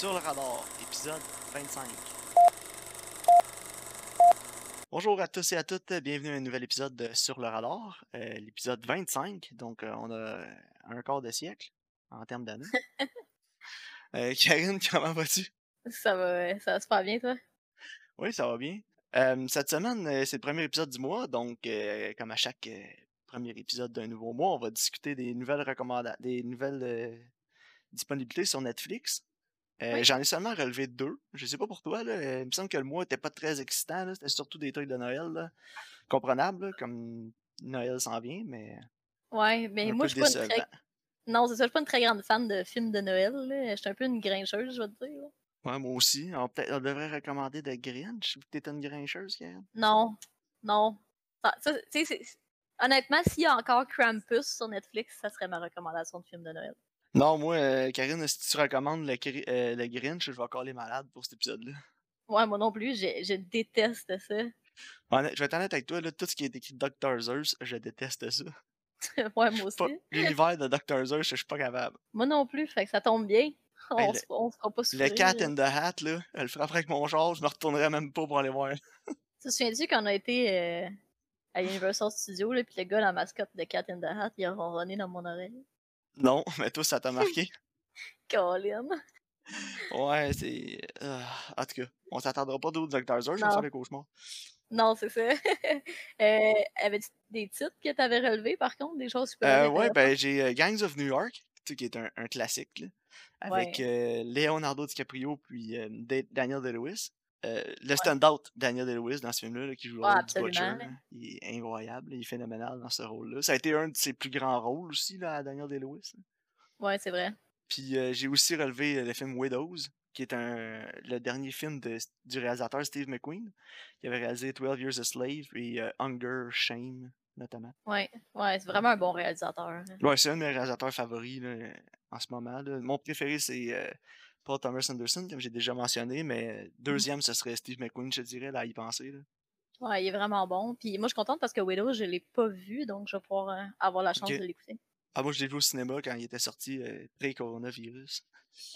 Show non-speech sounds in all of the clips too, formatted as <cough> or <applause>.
Sur le radar, épisode 25. Bonjour à tous et à toutes, bienvenue à un nouvel épisode de Sur le radar, euh, l'épisode 25. Donc, euh, on a un quart de siècle en termes d'années. <laughs> Euh, Karine, comment vas-tu? Ça va, ça va super bien, toi? Oui, ça va bien. Euh, cette semaine, c'est le premier épisode du mois, donc euh, comme à chaque euh, premier épisode d'un nouveau mois, on va discuter des nouvelles recommandations, des nouvelles euh, disponibilités sur Netflix. Euh, Oui. J'en ai seulement relevé deux. Je sais pas pour toi, là, il me semble que le mois était pas très excitant. C'était surtout des trucs de Noël, là, là, comme Noël s'en vient, mais Ouais, mais un moi, je suis pas une très... Non, c'est ça, je suis pas une très grande fan de films de Noël. Je suis un peu une grincheuse, je vais te dire. Ouais, moi aussi. On, devrait recommander de Grinch, t'es une grincheuse, Karine. Non, non. Ça, ça, c'est- honnêtement, s'il y a encore Krampus sur Netflix, ça serait ma recommandation de film de Noël. Non, moi, euh, Karine, si tu recommandes le, euh, le Grinch, je vais encore les malades pour cet épisode-là. Ouais, moi non plus, je, je déteste ça. Je vais être honnête avec toi, là, tout ce qui est écrit Dr. Zeus, je déteste ça. <laughs> ouais, moi aussi. L'univers de Dr. Zeus, je suis pas capable. Moi non plus, fait que ça tombe bien. On, Hey, se, on se fera pas Le souffrir. Cat in the Hat, là, elle le frapperait avec mon char, je me retournerais même pas pour aller voir. <laughs> Tu te souviens-tu qu'on a été euh, à Universal Studios, là, pis le gars, la mascotte de Cat in the Hat, il a ronronné dans mon oreille? Non, mais toi, ça t'a marqué? <laughs> Colin. Ouais, c'est. euh, en tout cas, on s'attendra pas d'autres Dr. Zeus, on va Non. faire des cauchemars. Non, c'est ça. <laughs> euh, Avais-tu des titres que tu avais relevés, par contre, des choses super Euh, ouais, ben j'ai euh, Gangs of New York, qui est un, un classique, là, avec Ouais. euh, Leonardo DiCaprio puis euh, Da- Daniel Day-Lewis. Euh, le stand-out Daniel Day-Lewis dans ce film-là, là, qui joue le Ouais, rôle du Butcher, là. il est incroyable, il est phénoménal dans ce rôle-là. Ça a été un de ses plus grands rôles aussi, là, à Daniel Day-Lewis. Ouais, c'est vrai. Puis euh, j'ai aussi relevé euh, le film Widows, qui est un, le dernier film de- du réalisateur Steve McQueen, qui avait réalisé 12 Years a Slave et euh, Hunger, Shame, notamment. Ouais, ouais, c'est vraiment un bon réalisateur. hein. Ouais, c'est un de mes réalisateurs favoris là, en ce moment. là. Mon préféré, c'est Paul Thomas Anderson, comme j'ai déjà mentionné, mais euh, deuxième, ce serait Steve McQueen, je dirais, là, à y penser. Là. Ouais, il est vraiment bon. Puis moi, je suis contente parce que Widow, je l'ai pas vu, donc je vais pouvoir euh, avoir la chance de l'écouter. Ah, moi, je l'ai vu au cinéma quand il était sorti euh, pré-coronavirus.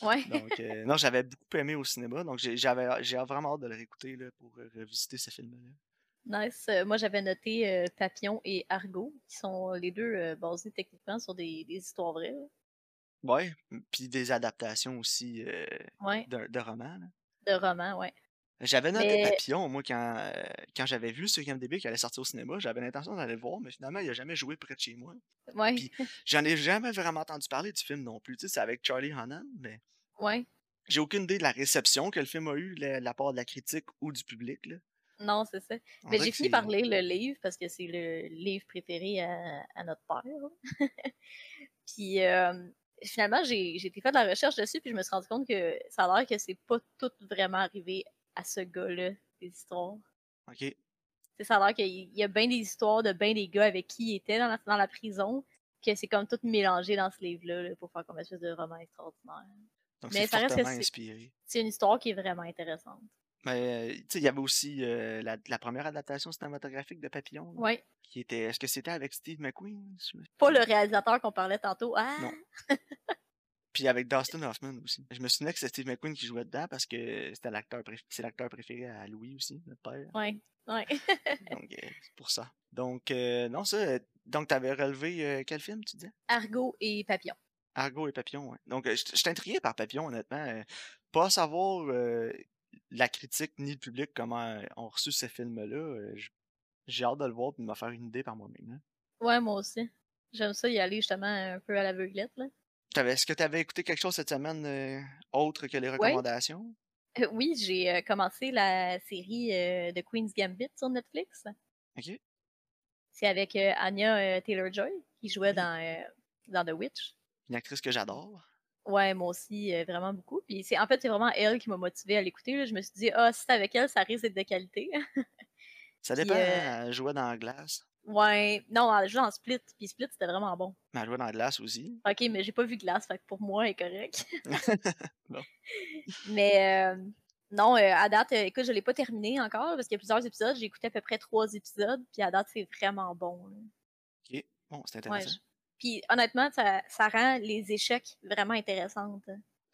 Ouais. Donc, euh, non, j'avais beaucoup aimé au cinéma, donc j'ai j'avais- j'ai vraiment hâte de le réécouter là, pour euh, revisiter ce film-là. nice. Moi, j'avais noté Papillon et Argo, qui sont les deux basés techniquement sur des, des histoires vraies. là. Ouais, puis des adaptations aussi euh, Ouais, de, de romans. là. de romans, ouais. J'avais noté Mais- Papillon, moi, quand, euh, quand j'avais vu sur IMDb qui allait sortir au cinéma, j'avais l'intention d'aller le voir, mais finalement, il a jamais joué près de chez moi. Ouais, Puis- J'en ai jamais vraiment entendu parler du film non plus. Tu sais, c'est avec Charlie Hannan, mais ouais. j'ai aucune idée de la réception que le film a eu de la part de la critique ou du public. Là. Non, c'est ça. On Mais j'ai fini par lire le livre parce que c'est le livre préféré à, à notre père. là. <laughs> puis euh, finalement, j'ai j'ai été faire de la recherche dessus, puis je me suis rendu compte que ça a l'air que c'est pas tout vraiment arrivé à ce gars-là, des histoires. Ok. Ça a l'air qu'il y a bien des histoires de bien des gars avec qui il était dans la, dans la prison, que c'est comme tout mélangé dans ce livre-là là, pour faire comme une espèce de roman extraordinaire. Donc Mais c'est ça reste que fortement c'est- inspiré. C'est une histoire qui est vraiment intéressante. Mais tu sais, il y avait aussi euh, la, la première adaptation cinématographique de Papillon. là, Ouais. Qui était. Est-ce que c'était avec Steve McQueen? Pas le réalisateur qu'on parlait tantôt. Ah! Non. <laughs> Puis avec Dustin Hoffman aussi. Je me souvenais que c'était Steve McQueen qui jouait dedans parce que c'était l'acteur c'est l'acteur préféré à Louis aussi, notre père. Ouais, ouais. <laughs> Donc euh, c'est pour ça. Donc euh, non ça. Donc t'avais relevé quel film tu disais? Argo et Papillon. Argo et Papillon, ouais. Donc, je je suis intrigué par Papillon, honnêtement. pas savoir euh, la critique ni le public comment euh, ont reçu ce film-là. euh, J'ai hâte de le voir et de me faire une idée par moi-même. hein. Ouais, moi aussi. J'aime ça y aller justement un peu à l'aveuglette. Est-ce que tu avais écouté quelque chose cette semaine euh, autre que les recommandations? Euh, oui, j'ai commencé la série de Queen's Gambit sur Netflix. Ok. C'est avec Anya Taylor-Joy qui jouait Oui. dans, dans The Witch. Une actrice que j'adore. Ouais, moi aussi, euh, vraiment beaucoup. Puis c'est en fait, c'est vraiment elle qui m'a motivée à l'écouter. Je me suis dit, ah, si c'est avec elle, ça risque d'être de qualité. <laughs> Ça dépend, euh, hein, elle jouait dans la glace. ouais, non, elle joue dans Split. Puis Split, c'était vraiment bon. Mais elle jouait dans la glace aussi. Ok, mais j'ai pas vu Glace, fait que pour moi, elle est correct. <laughs> Bon. <laughs> Mais euh, non, euh, à date, écoute, je l'ai pas terminé encore parce qu'il y a plusieurs épisodes. J'ai écouté à peu près trois épisodes, puis à date, c'est vraiment bon. là. Ok. Bon, c'est intéressant. Puis honnêtement, ça, ça rend les échecs vraiment intéressantes.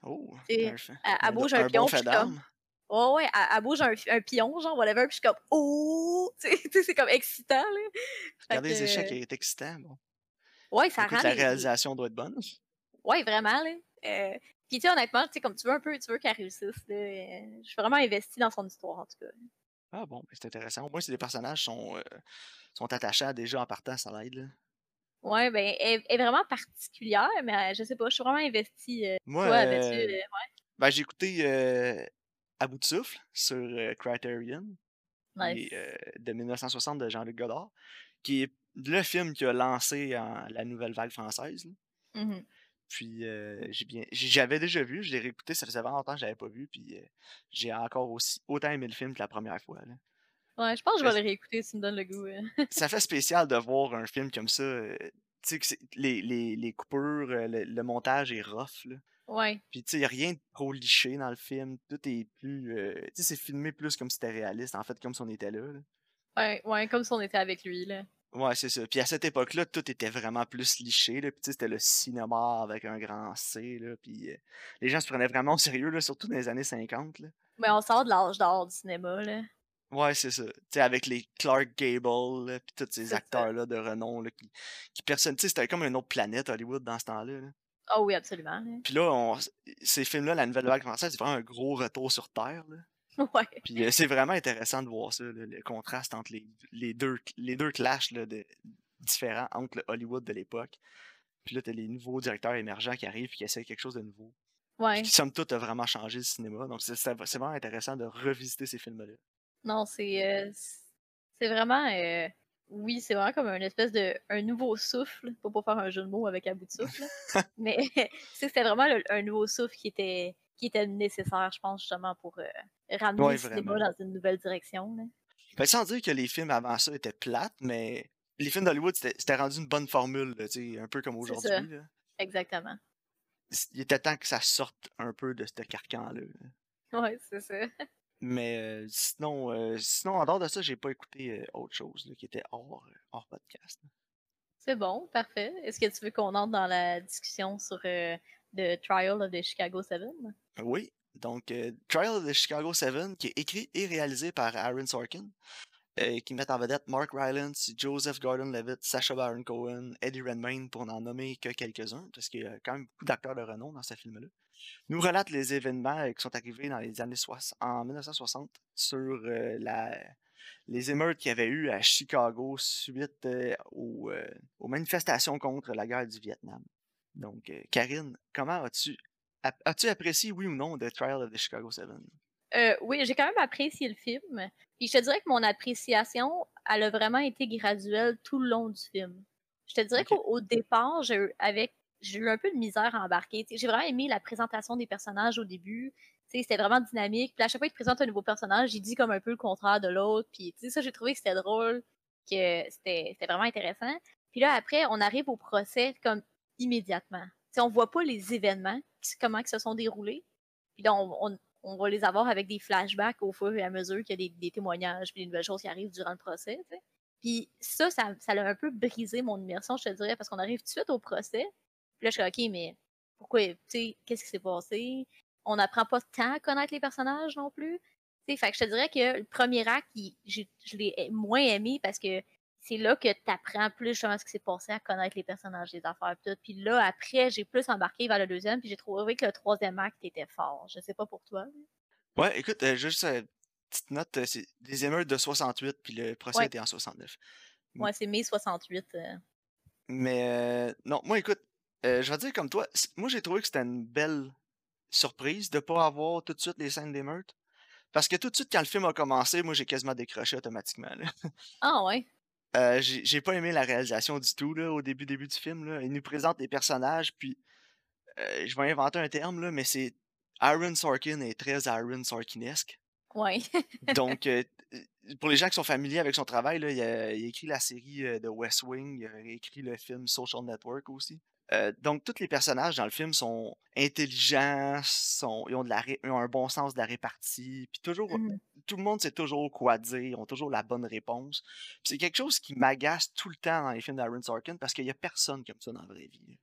Oh, Elle, elle bouge un un bon pion, puis je suis comme. d'armes. Ouais, elle, elle bouge un, un pion, genre, whatever, puis je suis comme. Oh! <laughs> C'est comme excitant, là. Regarder les échecs que. est excitant. Bon. Ouais, ça Écoute, rend la les. réalisation doit être bonne. Ouais, vraiment, là. Euh, Puis, tu sais, honnêtement, tu sais, comme tu veux un peu, tu veux qu'elle réussisse, là. euh, Je suis vraiment investie dans son histoire, en tout cas. Ah bon, c'est intéressant. Au moins, si les personnages sont, euh, sont attachants déjà en partant, ça l'aide. Ouais, ben, elle, est vraiment particulière, mais euh, je sais pas, je suis vraiment investie. euh, Moi, toi, euh, euh, ouais, ben, j'ai écouté À bout de souffle sur Criterion, nice. de 1960 de Jean-Luc Godard, qui est le film qui a lancé en- la nouvelle vague française. Mhm. Puis j'ai bien, j'avais déjà vu, je l'ai réécouté, ça faisait vraiment longtemps que je l'avais pas vu, puis j'ai encore aussi autant aimé le film que la première fois. là. Ouais, je pense que je vais le réécouter si tu me donnes le goût. euh. <laughs> ça fait spécial de voir un film comme ça. euh, tu sais que les, les, les coupures, euh, le, le montage est rough. Là. Ouais, Puis tu sais, il n'y a rien de trop liché dans le film. Tout est plus. euh, tu sais, c'est filmé plus comme si c'était réaliste, en fait, comme si on était là. là. ouais, ouais, comme si on était avec lui, là. Ouais, c'est ça. Puis à cette époque-là, tout était vraiment plus liché. Là. Puis tu sais, c'était le cinéma avec un grand C. Là. Puis euh, les gens se prenaient vraiment au sérieux, là, surtout dans les années 50. Là. Mais on sort de l'âge d'or du cinéma, là. Ouais, c'est ça. Tu sais, avec les Clark Gable, là, puis tous ces acteurs-là de renom, là, qui, qui personne. Tu sais, c'était comme une autre planète, Hollywood, dans ce temps-là. là. Ah oui, absolument. Puis là, on, ces films-là, la nouvelle vague française, c'est vraiment un gros retour sur Terre. Là. <laughs> Ouais. Puis euh, c'est vraiment intéressant de voir ça, là, le contraste entre les, les deux les deux clashs là, de, différents entre le Hollywood de l'époque. Puis là, t'as les nouveaux directeurs émergents qui arrivent et qui essaient quelque chose de nouveau. Ouais. Puis qui, somme toute, a vraiment changé le cinéma. Donc c'est vraiment intéressant de revisiter ces films-là. Non, c'est euh, c'est vraiment euh, oui, c'est vraiment comme un espèce de un nouveau souffle, pas pour faire un jeu de mots avec un bout de souffle, <laughs> mais c'est- c'était vraiment le- un nouveau souffle qui était qui était nécessaire, je pense justement pour euh, ramener Ouais, le cinéma vraiment. dans une nouvelle direction. là. Ben, sans dire que les films avant ça étaient plates, mais les films d'Hollywood, c'était rendu une bonne formule, là, un peu comme aujourd'hui. Exactement. Il était temps que ça sorte un peu de ce carcan-là. là. Ouais, c'est ça. Mais euh, sinon, euh, sinon, en dehors de ça, j'ai pas écouté euh, autre chose là, qui était hors, hors podcast. C'est bon, parfait. Est-ce que tu veux qu'on entre dans la discussion sur euh, The Trial of the Chicago 7? Oui, donc euh, Trial of the Chicago 7, qui est écrit et réalisé par Aaron Sorkin, euh, qui met en vedette Mark Rylance, Joseph Gordon-Levitt, Sacha Baron Cohen, Eddie Redmayne, pour n'en nommer que quelques-uns, parce qu'il y a quand même beaucoup d'acteurs de renom dans ce film-là. Nous relate les événements euh, qui sont arrivés dans les années 60, en 1960 sur euh, la, les émeutes qu'il y avait eu à Chicago suite euh, aux, euh, aux manifestations contre la guerre du Vietnam. Donc, Karine, comment as-tu as-tu apprécié, oui ou non, The Trial of the Chicago 7? Euh, oui, j'ai quand même apprécié le film. Puis je te dirais que mon appréciation, elle a vraiment été graduelle tout le long du film. Je te dirais qu'au au départ, j'ai avec, j'ai eu un peu de misère à embarquer. J'ai vraiment aimé la présentation des personnages au début. C'était vraiment dynamique. Puis à chaque fois qu'il présente un nouveau personnage, il dit comme un peu le contraire de l'autre. Puis ça, j'ai trouvé que c'était drôle, que c'était vraiment intéressant. Puis là, après, on arrive au procès comme immédiatement. Tu sais, on voit pas les événements, comment ils se sont déroulés. Puis là, on, on- va les avoir avec des flashbacks au fur et à mesure qu'il y a des, témoignages puis des nouvelles choses qui arrivent durant le procès. Puis ça, ça, ça a un peu brisé mon immersion, je te dirais, parce qu'on arrive tout de suite au procès. Puis là, je suis OK, mais pourquoi, tu sais, qu'est-ce qui s'est passé? On n'apprend pas tant à connaître les personnages non plus. Tu sais, fait que je te dirais que le premier acte, il- je l'ai moins aimé parce que c'est là que tu apprends plus justement ce qui s'est passé à connaître les personnages, les affaires et tout. Puis là, après, j'ai plus embarqué vers le deuxième, puis j'ai trouvé que le troisième acte était fort. Je sais pas pour toi. mais- Ouais, écoute, euh, juste une petite note, euh, c'est des émeutes de 68, puis le procès Ouais. était en 69. Mm. Ouais, c'est mai 68. euh. Mais euh, non, moi, écoute, euh, je vais dire comme toi, moi, j'ai trouvé que c'était une belle surprise de pas avoir tout de suite les scènes d'émeute. Parce que tout de suite, quand le film a commencé, moi, j'ai quasiment décroché automatiquement. là. Ah ouais. Euh, j'ai pas aimé la réalisation du tout là, au début début du film. Là. Il nous présente les personnages, puis euh, je vais inventer un terme, là, mais c'est Aaron Sorkin est très Aaron Sorkinesque. Ouais. <laughs> Donc, euh, pour les gens qui sont familiers avec son travail, là, il, a, il a écrit la série de West Wing, il a écrit le film Social Network aussi. Euh, donc, tous les personnages dans le film sont intelligents, sont, ils, ont de la ré- ils ont un bon sens de la répartie, puis toujours, Mhm. tout le monde sait toujours quoi dire, ils ont toujours la bonne réponse. Puis C'est quelque chose qui m'agace tout le temps dans les films d'Aaron Sorkin parce qu'il n'y a personne comme ça dans la vraie vie.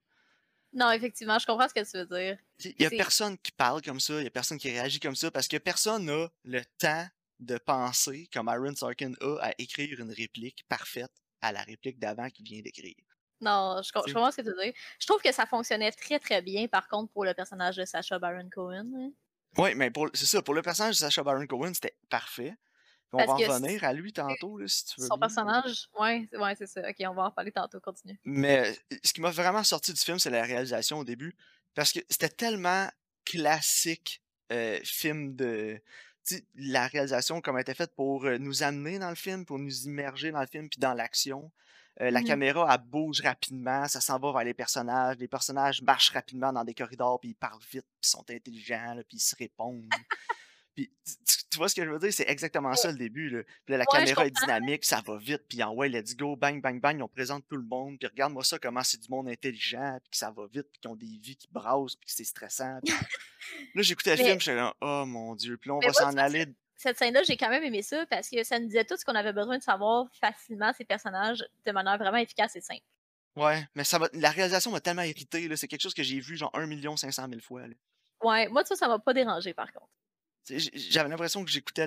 Non, effectivement, je comprends ce que tu veux dire. Il y a personne qui parle comme ça, il y a personne qui réagit comme ça, parce que personne n'a le temps de penser comme Aaron Sorkin a à écrire une réplique parfaite à la réplique d'avant qu'il vient d'écrire. Non, je, comprends ce que tu veux dire. Je trouve que ça fonctionnait très très bien, par contre, pour le personnage de Sacha Baron Cohen. Oui, mais c'est ça, pour le personnage de Sacha Baron Cohen, c'était parfait. on va en revenir à lui tantôt, si tu veux. Son personnage, oui, ouais, c'est ça. Ok, on va en parler tantôt, continue. Mais ce qui m'a vraiment sorti du film, c'est la réalisation au début. Parce que c'était tellement classique euh, film de. La réalisation, comme elle était faite pour euh, nous amener dans le film, pour nous immerger dans le film, puis dans l'action. Euh, la mmh caméra, elle bouge rapidement, ça s'en va vers les personnages. Les personnages marchent rapidement dans des corridors, puis ils parlent vite, puis ils sont intelligents, puis ils se répondent. puis, tu, vois ce que je veux dire? C'est exactement ça le début. Là. Puis là, la caméra est dynamique, ça va vite, puis en ouais, let's go, bang, bang, bang, on présente tout le monde. Puis regarde-moi ça, comment c'est du monde intelligent, puis que ça va vite, puis qu'ils ont des vies qui brassent, puis que c'est stressant. <laughs> là, j'écoutais le film, je suis là, oh mon Dieu, puis là, on va s'en aller cette scène-là, j'ai quand même aimé ça parce que ça nous disait tout ce qu'on avait besoin de savoir facilement ces personnages de manière vraiment efficace et simple. Ouais, mais ça la réalisation m'a tellement irrité. C'est quelque chose que j'ai vu genre 1 500 000 fois. Ouais, moi, ça, ça m'a pas dérangé par contre. J'avais l'impression que j'écoutais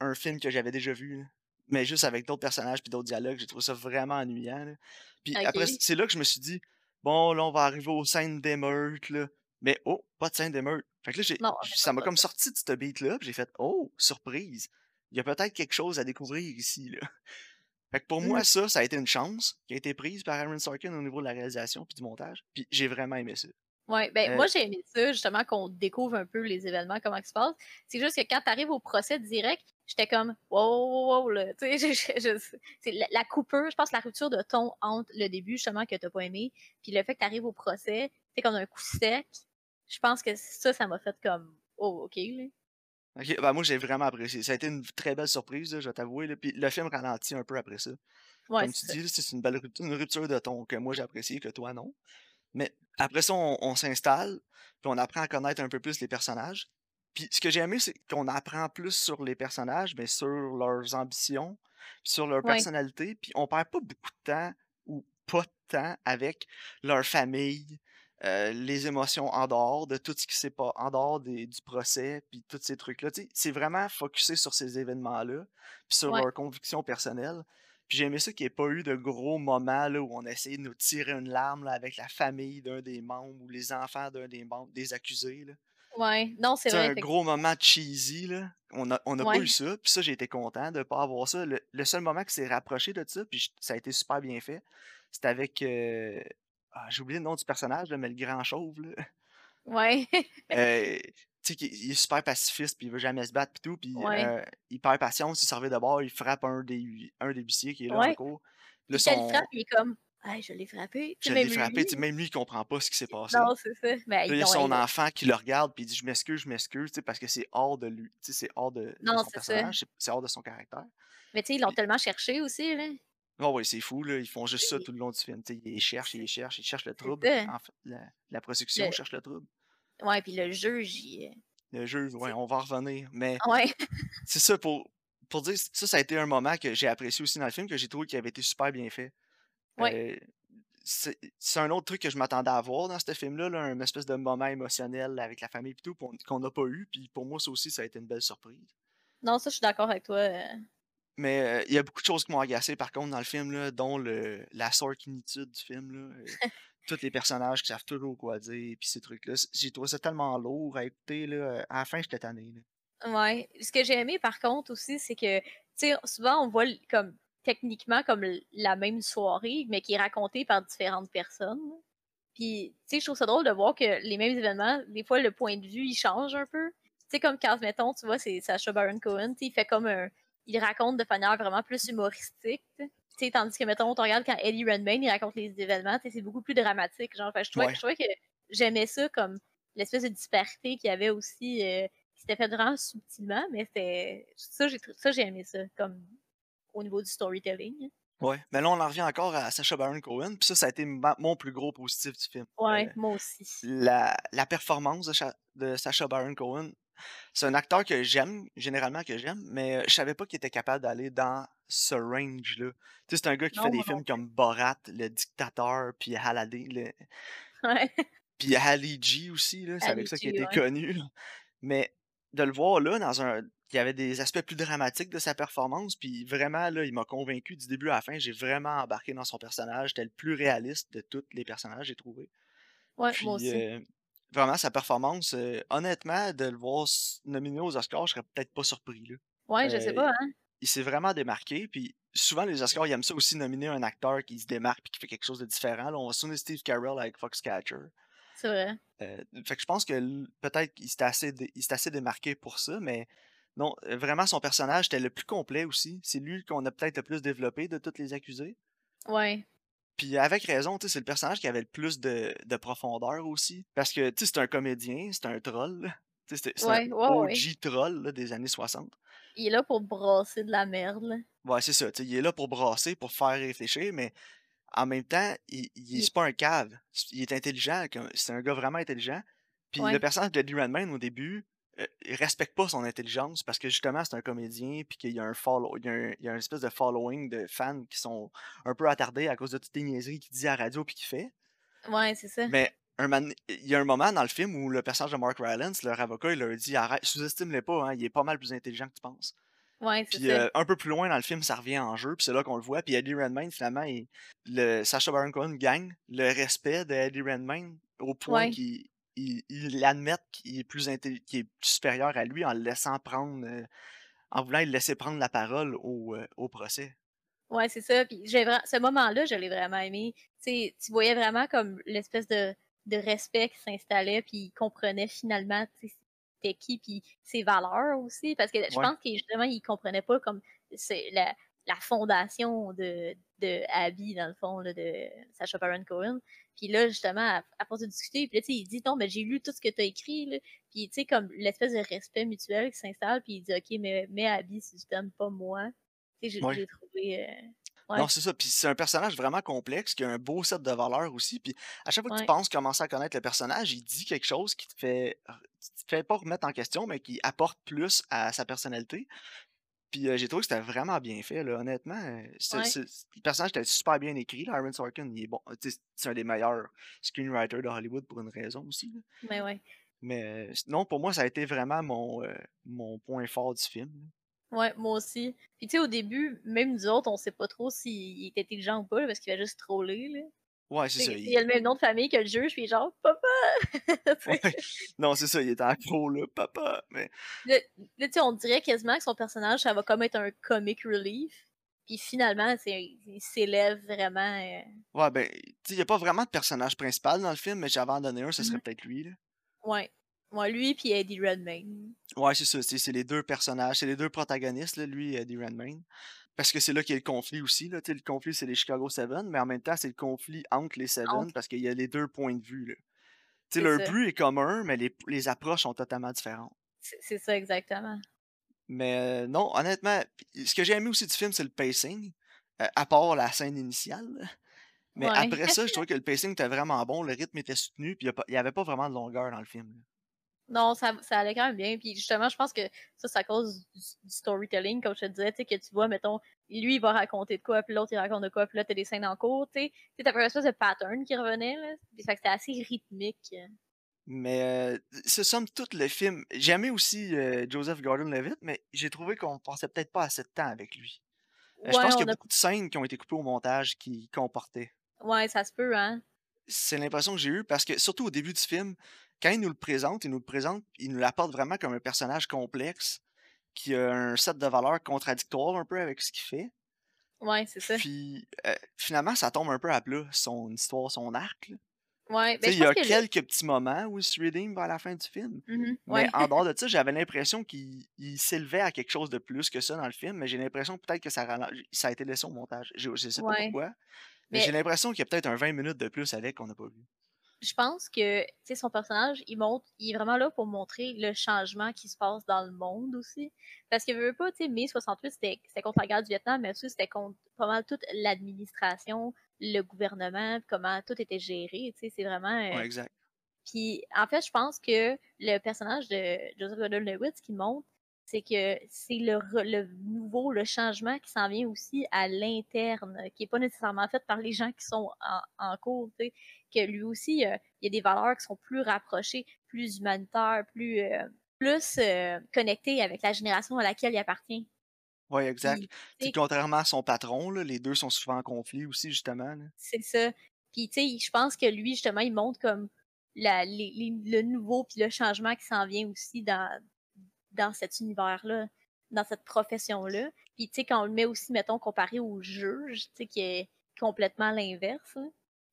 un, film que j'avais déjà vu, mais juste avec d'autres personnages puis d'autres dialogues. J'ai trouvé ça vraiment ennuyant. Puis après, c'est là que je me suis dit, bon, là, on va arriver aux scènes d'émeute. Mais oh, pas de scène d'émeute. Fait que là, ça m'a comme sorti de ce beat-là, j'ai fait Oh, surprise! Il y a peut-être quelque chose à découvrir ici. Là. Fait que pour moi, mmh. ça, ça a été une chance qui a été prise par Aaron Sorkin au niveau de la réalisation puis du montage. Puis j'ai vraiment aimé ça. Ouais, ben moi euh j'ai aimé ça, justement, qu'on découvre un peu les événements, comment ils se passent. C'est juste que quand tu arrives au procès direct, j'étais comme wow, wow, là. <laughs> Tu sais, la, la coupure, je pense la rupture de ton entre le début, justement, que t'as pas aimé, puis le fait que tu arrives au procès, c'est comme un coup sec, je pense que ça, ça m'a fait comme Oh, ok, là. Ok, ben moi j'ai vraiment apprécié. Ça a été une très belle surprise, je vais t'avouer. Puis le film ralentit un peu après ça. Ouais, Comme tu dis, c'est une belle rupture, une rupture de ton que moi j'ai apprécié, que toi non. Mais après ça, on, s'installe, puis on apprend à connaître un peu plus les personnages. Puis ce que j'ai aimé, c'est qu'on apprend plus sur les personnages, mais sur leurs ambitions, sur leur personnalité, puis on perd pas beaucoup de temps ou pas de temps avec leur famille, euh, les émotions en dehors de tout ce qui s'est pas en dehors du procès puis tous ces trucs là c'est vraiment focusé sur ces événements là puis sur leurs convictions personnelles puis j'ai aimé ça qu'il n'y ait pas eu de gros moments là, où on essayé de nous tirer une larme avec la famille d'un des membres ou les enfants d'un des membres des accusés là. Ouais, non, c'est vrai. un gros moment cheesy, là. On n'a on a pas eu ça. Puis ça, j'ai été content de ne pas avoir ça. Le, seul moment qui s'est rapproché de ça, puis ça a été super bien fait, c'était avec euh, ah, j'ai oublié le nom du personnage, mais le grand chauve. Là. Ouais. <laughs> euh, tu sais, il est super pacifiste, puis il veut jamais se battre, puis tout, puis euh, il perd patience, il servait de bord, il frappe un des, un des huissiers qui est là ouais. encore. Là, son... frappe, il est comme hey, je l'ai frappé. Je l'ai frappé, même lui, il comprend pas ce qui s'est passé. Non, c'est ça. Mais il y a son enfant qui le regarde, puis il dit Je m'excuse, je m'excuse, parce que c'est hors de lui, c'est hors de, non, de son personnage, c'est hors de son caractère. Mais tu sais, ils l'ont tellement cherché aussi, là. Oh oui, c'est fou, là. Ils font juste ça tout le long du film. ils cherchent, ils cherchent, ils cherchent le trouble. En fait, la, la production cherche le trouble. Ouais, puis le juge, il... Le juge, ouais, on va revenir. Mais ouais. c'est ça, pour, pour dire, ça, ça a été un moment que j'ai apprécié aussi dans le film, que j'ai trouvé qu'il avait été super bien fait. Ouais. Euh, c'est un autre truc que je m'attendais à voir dans ce film-là, là, un espèce de moment émotionnel avec la famille et tout, qu'on n'a pas eu. Puis pour moi, ça aussi, ça a été une belle surprise. Non, ça, je suis d'accord avec toi. Mais il y a beaucoup de choses qui m'ont agacé par contre dans le film, là, dont le, la sorkinitude du film. Là, <laughs> tous les personnages qui savent toujours quoi dire, puis ces trucs-là. J'ai trouvé ça tellement lourd à écouter. Là, à la fin, j'étais tanné. Ouais. Ce que j'ai aimé par contre aussi, c'est que souvent on voit comme techniquement comme la même soirée, mais qui est racontée par différentes personnes. Puis, tu sais, je trouve ça drôle de voir que les mêmes événements, des fois, le point de vue, il change un peu. Tu sais, comme quand, mettons, tu vois, c'est Sacha Baron Cohen, il fait comme un, il raconte de manière vraiment plus humoristique. T'sais, tandis que, mettons, on regarde quand Eddie Redmayne il raconte les événements, c'est beaucoup plus dramatique. Genre, je, trouvais, je trouvais que j'aimais ça comme l'espèce de disparité qu'il y avait aussi, euh, qui s'était fait vraiment subtilement, mais c'était. Ça, j'ai ça, j'ai aimé ça, comme au niveau du storytelling. Ouais, mais là, on en revient encore à Sacha Baron Cohen, puis ça, ça a été mon plus gros positif du film. Ouais, euh, moi aussi. La, la performance de, de Sacha Baron Cohen, c'est un acteur que j'aime, généralement que j'aime, mais je savais pas qu'il était capable d'aller dans ce range-là. Tu sais, c'est un gars qui fait des films comme Borat, Le Dictateur, puis Haladé. Ouais. Puis Ali G aussi, là, c'est avec ça qu'il ouais. connu. là. Mais de le voir là, dans un. Il y avait des aspects plus dramatiques de sa performance, puis vraiment, là, il m'a convaincu du début à la fin. J'ai vraiment embarqué dans son personnage. C'était le plus réaliste de tous les personnages, j'ai trouvé. Ouais, moi aussi. euh, vraiment, sa performance, euh, honnêtement, de le voir nominé aux Oscars, je serais peut-être pas surpris. Là. Ouais, je sais pas, hein. il s'est vraiment démarqué. Puis souvent, les Oscars, ils aiment ça aussi nominer un acteur qui se démarque puis qui fait quelque chose de différent. Là, on va sonner Steve Carell avec Foxcatcher. C'est vrai. Euh, fait que je pense que peut-être qu'il s'était assez, dé- assez démarqué pour ça, mais non, vraiment, son personnage était le plus complet aussi. C'est lui qu'on a peut-être le plus développé de tous les accusés. Ouais. Puis avec raison, tu sais, c'est le personnage qui avait le plus de, de profondeur aussi. Parce que, tu sais, c'est un comédien, c'est un troll. C'est Ouais, un ouais, OG ouais. troll là, des années 60. Il est là pour brasser de la merde, là. Ouais, c'est ça. Il est là pour brasser, pour faire réfléchir, mais en même temps, il, il, Il- c'est pas un cave. Il est intelligent. C'est un gars vraiment intelligent. Puis le personnage de Lee Redmayne, au début, il respecte pas son intelligence parce que justement, c'est un comédien, puis qu'il y a un follow, il y a, un, il y a une espèce de following de fans qui sont un peu attardés à cause de toutes les niaiseries qu'il dit à la radio puis qu'il fait. Ouais, c'est ça. Mais un man- il y a un moment dans le film où le personnage de Mark Rylance, leur avocat, il leur dit arrête, sous-estime-le pas, hein, il est pas mal plus intelligent que tu penses. Ouais, c'est Puis ça. euh, un peu plus loin dans le film, ça revient en jeu, puis c'est là qu'on le voit. Puis Eddie Redmayne, finalement, il- le Sacha Baron Cohen gagne le respect de Eddie Redmayne au point Ouais. qu'il il, il admette qu'il est plus qu'il est plus supérieur à lui en le laissant prendre, euh, en voulant le laisser prendre la parole au, euh, au procès. Ouais, c'est ça. Puis j'ai ce moment-là, je l'ai vraiment aimé. Tu voyais vraiment comme l'espèce de, de respect qui s'installait, puis il comprenait finalement c'était qui, puis ses valeurs aussi. Parce que je Ouais. pense qu'il justement, il comprenait pas comme c'est la, la fondation de, de Abby, dans le fond, là, de Sacha Baron Cohen. Puis là, justement, à, force de discuter, puis là, tu sais, il dit, non, mais j'ai lu tout ce que tu as écrit, là. Puis, tu sais, comme l'espèce de respect mutuel qui s'installe, puis il dit, OK, mais, mais Abby, si tu t'aimes pas moi. Tu sais, j'ai trouvé... euh, Ouais. Non, c'est ça. Puis c'est un personnage vraiment complexe qui a un beau set de valeurs aussi. Puis à chaque fois que tu penses commencer à connaître le personnage, il dit quelque chose qui te fait, qui te fait pas remettre en question, mais qui apporte plus à sa personnalité. Puis euh, j'ai trouvé que c'était vraiment bien fait, là, honnêtement. Ouais. le personnage était super bien écrit. là. Aaron Sorkin, il est bon. C'est un des meilleurs screenwriters de Hollywood pour une raison aussi. là. Mais ouais. Mais non, pour moi, ça a été vraiment mon, euh, mon point fort du film. là. Ouais, moi aussi. Puis tu sais, au début, même nous autres, on sait pas trop s'il est intelligent ou pas, là, parce qu'il va juste troller, là. Ouais, c'est ça. il a le même nom de famille que le juge, puis genre, papa! <laughs> Ouais. Non, c'est ça, il était accro, là, papa. Mais Là, tu sais, on dirait quasiment que son personnage, ça va comme être un comic relief. Puis finalement, il s'élève vraiment. euh, Ouais, ben, tu sais, il n'y a pas vraiment de personnage principal dans le film, mais j'avais en donné un, ce serait Mhm. peut-être lui, là. Ouais. Ouais, lui, puis Eddie Redmayne. Ouais, c'est ça, c'est c'est les deux personnages, c'est les deux protagonistes, là, lui et Eddie Redmayne. Parce que c'est là qu'il y a le conflit aussi, là, le conflit, c'est les Chicago Seven, mais en même temps, c'est le conflit entre les Seven, Entre. parce qu'il y a les deux points de vue, là. Leur ça. but est commun, mais les, les approches sont totalement différentes. C'est ça, exactement. Mais euh, non, honnêtement, ce que j'ai aimé aussi du film, c'est le pacing, euh, à part la scène initiale, là. Mais Ouais. après ça, je trouvais que le pacing était vraiment bon, le rythme était soutenu, puis il n'y avait pas vraiment de longueur dans le film. là. Non, ça, ça allait quand même bien. Puis justement, je pense que ça, c'est à cause du, du storytelling, comme je te disais, tu sais, que tu vois, mettons, lui, il va raconter de quoi, puis l'autre, il raconte de quoi, puis là, t'as des scènes en cours, tu sais. T'avais une espèce de pattern qui revenait, là. Puis fait que c'était assez rythmique. Mais euh, ce somme toute le film. J'ai aimé aussi euh, Joseph Gordon-Levitt, mais j'ai trouvé qu'on passait peut-être pas assez de temps avec lui. Euh, je pense qu'il y a a... beaucoup de scènes qui ont été coupées au montage qui comportaient. ouais, ça se peut, hein. C'est l'impression que j'ai eue parce que, surtout au début du film, quand il nous le présente, il nous le présente, il nous l'apporte vraiment comme un personnage complexe qui a un set de valeurs contradictoires un peu avec ce qu'il fait. Ouais, c'est ça. Puis euh, finalement, ça tombe un peu à plat, son histoire, son arc. là. Ouais, ben il y a le- quelques petits moments où il se redeem vers la fin du film. Mhm, Mais ouais. en dehors <laughs> de ça, j'avais l'impression qu'il il s'élevait à quelque chose de plus que ça dans le film, mais j'ai l'impression peut-être que ça, ça a été laissé au montage. Je, je sais pas Ouais. pourquoi, mais j'ai l'impression qu'il y a peut-être un 20 minutes de plus avec qu'on n'a pas vu. Je pense que, tu sais, son personnage, il montre, il est vraiment là pour montrer le changement qui se passe dans le monde aussi. Parce que, veux pas, tu sais, mai 68, c'était contre la guerre du Vietnam, mais aussi c'était contre pas mal toute l'administration, le gouvernement, comment tout était géré, tu sais, c'est vraiment... euh, Ouais, exact. Puis, en fait, je pense que le personnage de Joseph Gordon-Levitt, ce qu'il montre, c'est que c'est le, le nouveau, le changement qui s'en vient aussi à l'interne, qui est pas nécessairement fait par les gens qui sont en, en cours, tu sais. que lui aussi, il y a des valeurs qui sont plus rapprochées, plus humanitaires, plus, plus connectées avec la génération à laquelle il appartient. Oui, exact. Puis, contrairement à son patron, là, les deux sont souvent en conflit aussi, justement. C'est ça. Puis, tu sais, je pense que lui, justement, il montre comme la, le nouveau puis le changement qui s'en vient aussi dans, dans cet univers-là, dans cette profession-là. Puis, tu sais, quand on le met aussi, mettons, comparé au juge, tu sais, qui est complètement l'inverse.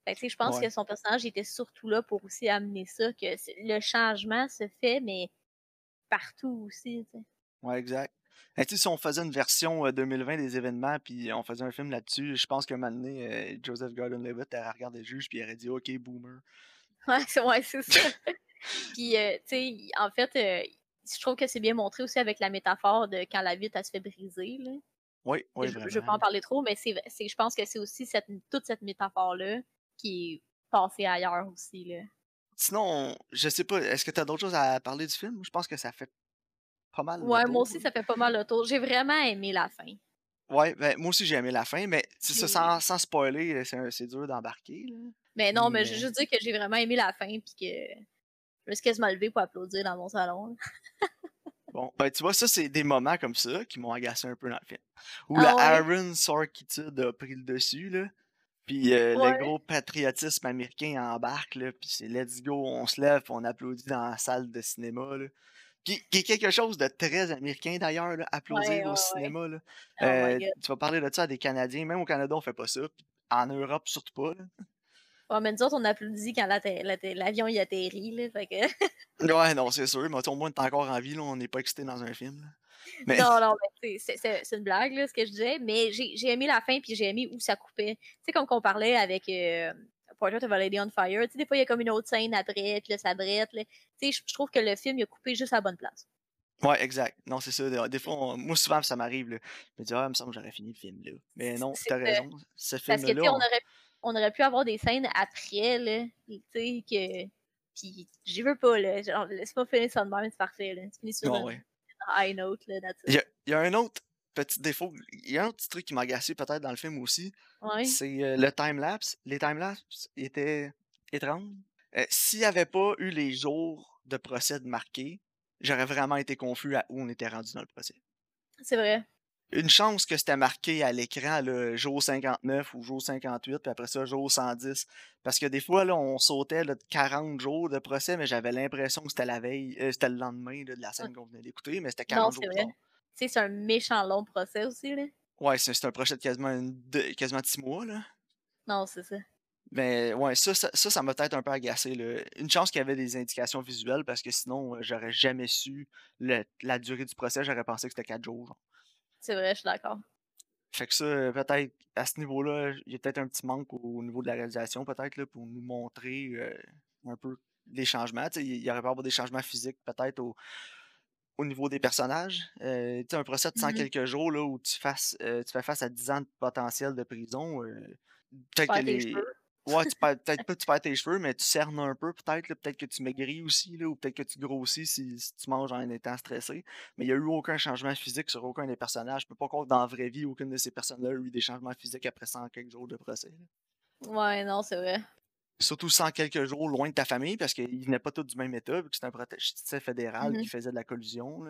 Fait que, je pense que son personnage était surtout là pour aussi amener ça, que le changement se fait, mais partout aussi. sais. Ouais, exact. Et si on faisait une version 2020 des événements, puis on faisait un film là-dessus, je pense qu'un moment donné, Joseph Gordon-Levitt aurait regardé le juge, puis il aurait dit OK, boomer. <laughs> Ouais, c'est ça. <laughs> puis, tu sais, en fait, je trouve que c'est bien montré aussi avec la métaphore de quand la vitre, elle se fait briser. Là. Oui, oui, je, ne veux pas en parler trop, mais c'est, je pense que c'est aussi cette, toute cette métaphore-là qui est passée ailleurs aussi. Là. Sinon, je sais pas, est-ce que tu as d'autres choses à parler du film? Je pense que ça fait pas mal. Ouais, moi aussi, ça fait pas mal le tour. J'ai vraiment aimé la fin. Ouais, ben, moi aussi, j'ai aimé la fin, mais ça, sans, sans spoiler, c'est dur d'embarquer. Mais non, mais, je veux juste dire que j'ai vraiment aimé la fin, puis que je me suis quasiment levé pour applaudir dans mon salon. <laughs> bon, ben, tu vois, ça, c'est des moments comme ça qui m'ont agacé un peu dans le film. Où ah, la Aaron Sorkitude a pris le dessus, là. Puis euh, le gros patriotisme américain embarque, là. Puis c'est let's go, on se lève, on applaudit dans la salle de cinéma, là. Qui, est quelque chose de très américain d'ailleurs, applaudir au cinéma. Là. Oh euh, tu vas parler de ça à des Canadiens, même au Canada, on fait pas ça. En Europe, surtout pas. Là. Ouais, mais nous autres, on applaudit quand l'avion y atterrit. Là, fait que... <laughs> ouais, non, c'est sûr. Mais au moins, on est encore en vie. Là, on n'est pas excité dans un film. Mais... Non, non, mais c'est une blague, là, ce que je disais. Mais j'ai aimé la fin, puis j'ai aimé où ça coupait. Tu sais, comme qu'on parlait avec euh, Portrait of a Lady on Fire, tu sais, des fois, il y a comme une autre scène après, puis là, ça brette. Tu sais, je trouve que le film, il a coupé juste à la bonne place. Ouais, exact. Non, c'est ça. Des fois, moi, souvent, ça m'arrive. Je me dis, ah, il me semble que j'aurais fini le film, là. Mais non, t'as raison. Ce film-là. Parce que, on... aurait on aurait pu avoir des scènes après, là, tu sais, que... Puis, j'y veux pas, là. Genre, laisse-moi finir ça de même, c'est parfait, là. Tu finis sur une, high note, là, Il y, a, un autre petit défaut, il y a un petit truc qui m'a agacé peut-être dans le film aussi. Ouais. C'est euh, le time-lapse. Les time-lapse étaient étranges. Euh, s'il n'y avait pas eu les jours de procès marqués, j'aurais vraiment été confus à où on était rendu dans le procès. C'est vrai une chance que c'était marqué à l'écran, le jour 59 ou jour 58, puis après ça, jour 110. Parce que des fois, là, on sautait là, de 40 jours de procès, mais j'avais l'impression que c'était la veille, euh, c'était le lendemain de la scène qu'on venait d'écouter, mais c'était 40 non, jours. Vrai. C'est un méchant long procès aussi, là. Ouais, c'est un procès de quasiment, de, quasiment 6 mois, là. Non, c'est ça. Mais ouais, ça, ça, ça m'a peut-être un peu agacé. Là. Une chance qu'il y avait des indications visuelles parce que sinon, euh, j'aurais jamais su la durée du procès. J'aurais pensé que c'était 4 jours. C'est vrai, je suis d'accord. Fait que ça, peut-être, à ce niveau-là, il y a peut-être un petit manque au, niveau de la réalisation, peut-être, pour nous montrer euh, un peu les changements. il y aurait pas avoir des changements physiques, peut-être, au, au niveau des personnages. Euh, un procès de 100 mmh quelques jours, là, où tu, fasses, euh, tu fais face à 10 ans de potentiel de prison. Euh, peut-être que les... Ouais, tu perds, peut-être pas tu perds tes cheveux, mais tu cernes un peu, peut-être. Peut-être que tu maigris aussi, là, ou peut-être que tu grossis si, tu manges en étant stressé. Mais il n'y a eu aucun changement physique sur aucun des personnages. Je peux pas croire que dans la vraie vie, aucune de ces personnes-là a eu des changements physiques après 100 quelques jours de procès. Ouais, non, c'est vrai. Surtout 100 quelques jours loin de ta famille, parce qu'ils venaient pas tous du même État, vu que c'est un protégé fédéral qui mmh faisait de la collusion.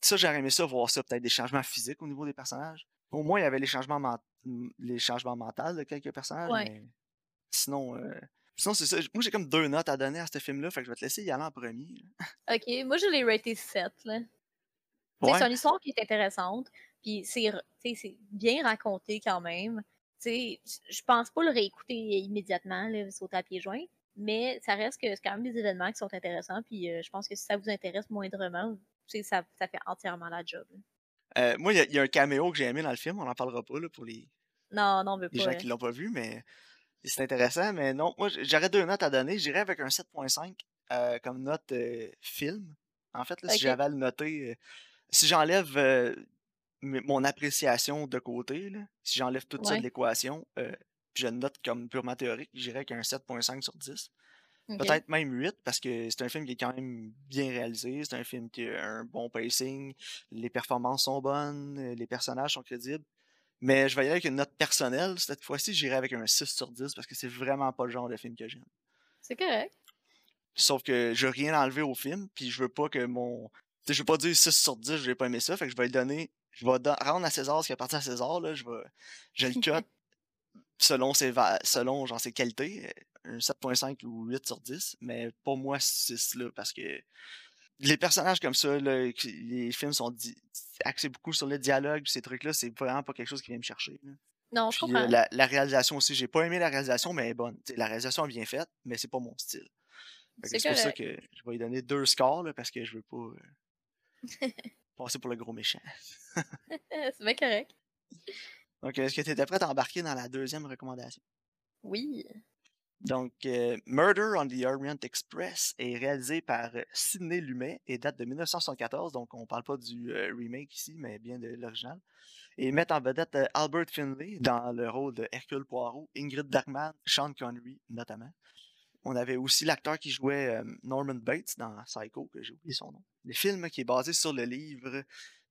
Ça, j'aurais aimé ça, voir ça, peut-être des changements physiques au niveau des personnages. Au moins, il y avait les changements, les changements mentaux de quelques personnages, mais Sinon, euh, sinon c'est ça. Moi, j'ai comme deux notes à donner à ce film-là, fait que je vais te laisser y aller en premier. <laughs> ok, moi, je l'ai raté 7. Là. C'est une histoire qui est intéressante, puis c'est bien raconté quand même. Je pense pas le réécouter immédiatement, là, sauter à pieds joints, mais ça reste que c'est quand même des événements qui sont intéressants, puis euh, je pense que si ça vous intéresse moindrement, ça, ça fait entièrement la job. Euh, moi, il y, a un caméo que j'ai aimé dans le film, on n'en parlera pas là, pour les, non, non, les gens qui l'ont pas vu, mais c'est intéressant, mais non, moi j'aurais deux notes à donner. J'irais avec un 7.5 euh, comme note euh, film. En fait, si j'avais à le noter, euh, si j'enlève mon appréciation de côté, si j'enlève tout ça de l'équation, puis je note comme purement théorique, j'irais avec un 7.5 sur 10. Peut-être même 8, parce que c'est un film qui est quand même bien réalisé, c'est un film qui a un bon pacing, les performances sont bonnes, les personnages sont crédibles. Mais je vais y aller avec une note personnelle. Cette fois-ci, j'irai avec un 6 sur 10 parce que c'est vraiment pas le genre de film que j'aime. C'est correct. Sauf que je veux rien enlever au film, puis je veux pas que mon. Tu sais, je veux pas dire 6 sur 10, je vais pas aimer ça, fait que je vais le donner. Je vais rendre à César ce qui appartient à César, là. Je vais. Je le cut <laughs> selon ses, va- selon genre, ses qualités. euh, Un 7.5 ou 8 sur 10, mais pas moi 6 là, parce que les personnages comme ça, là, les films sont axés beaucoup sur le dialogue, ces trucs-là, c'est vraiment pas quelque chose qui vient me chercher. là. Non, je Puis comprends. euh, la, la réalisation aussi, j'ai pas aimé la réalisation, mais elle est bonne. T'sais, la réalisation est bien faite, mais c'est pas mon style. C'est pour ça que je vais lui donner deux scores là, parce que je veux pas euh, <laughs> passer pour le gros méchant. <laughs> C'est bien correct. Donc, est-ce que tu étais prêt à embarquer dans la deuxième recommandation? Oui. Donc, euh, Murder on the Orient Express est réalisé par euh, Sidney Lumet et date de 1974, donc on parle pas du euh, remake ici, mais bien de l'original. Et met en vedette euh, Albert Finlay dans le rôle de Hercule Poirot, Ingrid Bergman, Sean Connery notamment. On avait aussi l'acteur qui jouait Norman Bates dans Psycho, que j'ai oublié son nom. Le film qui est basé sur le livre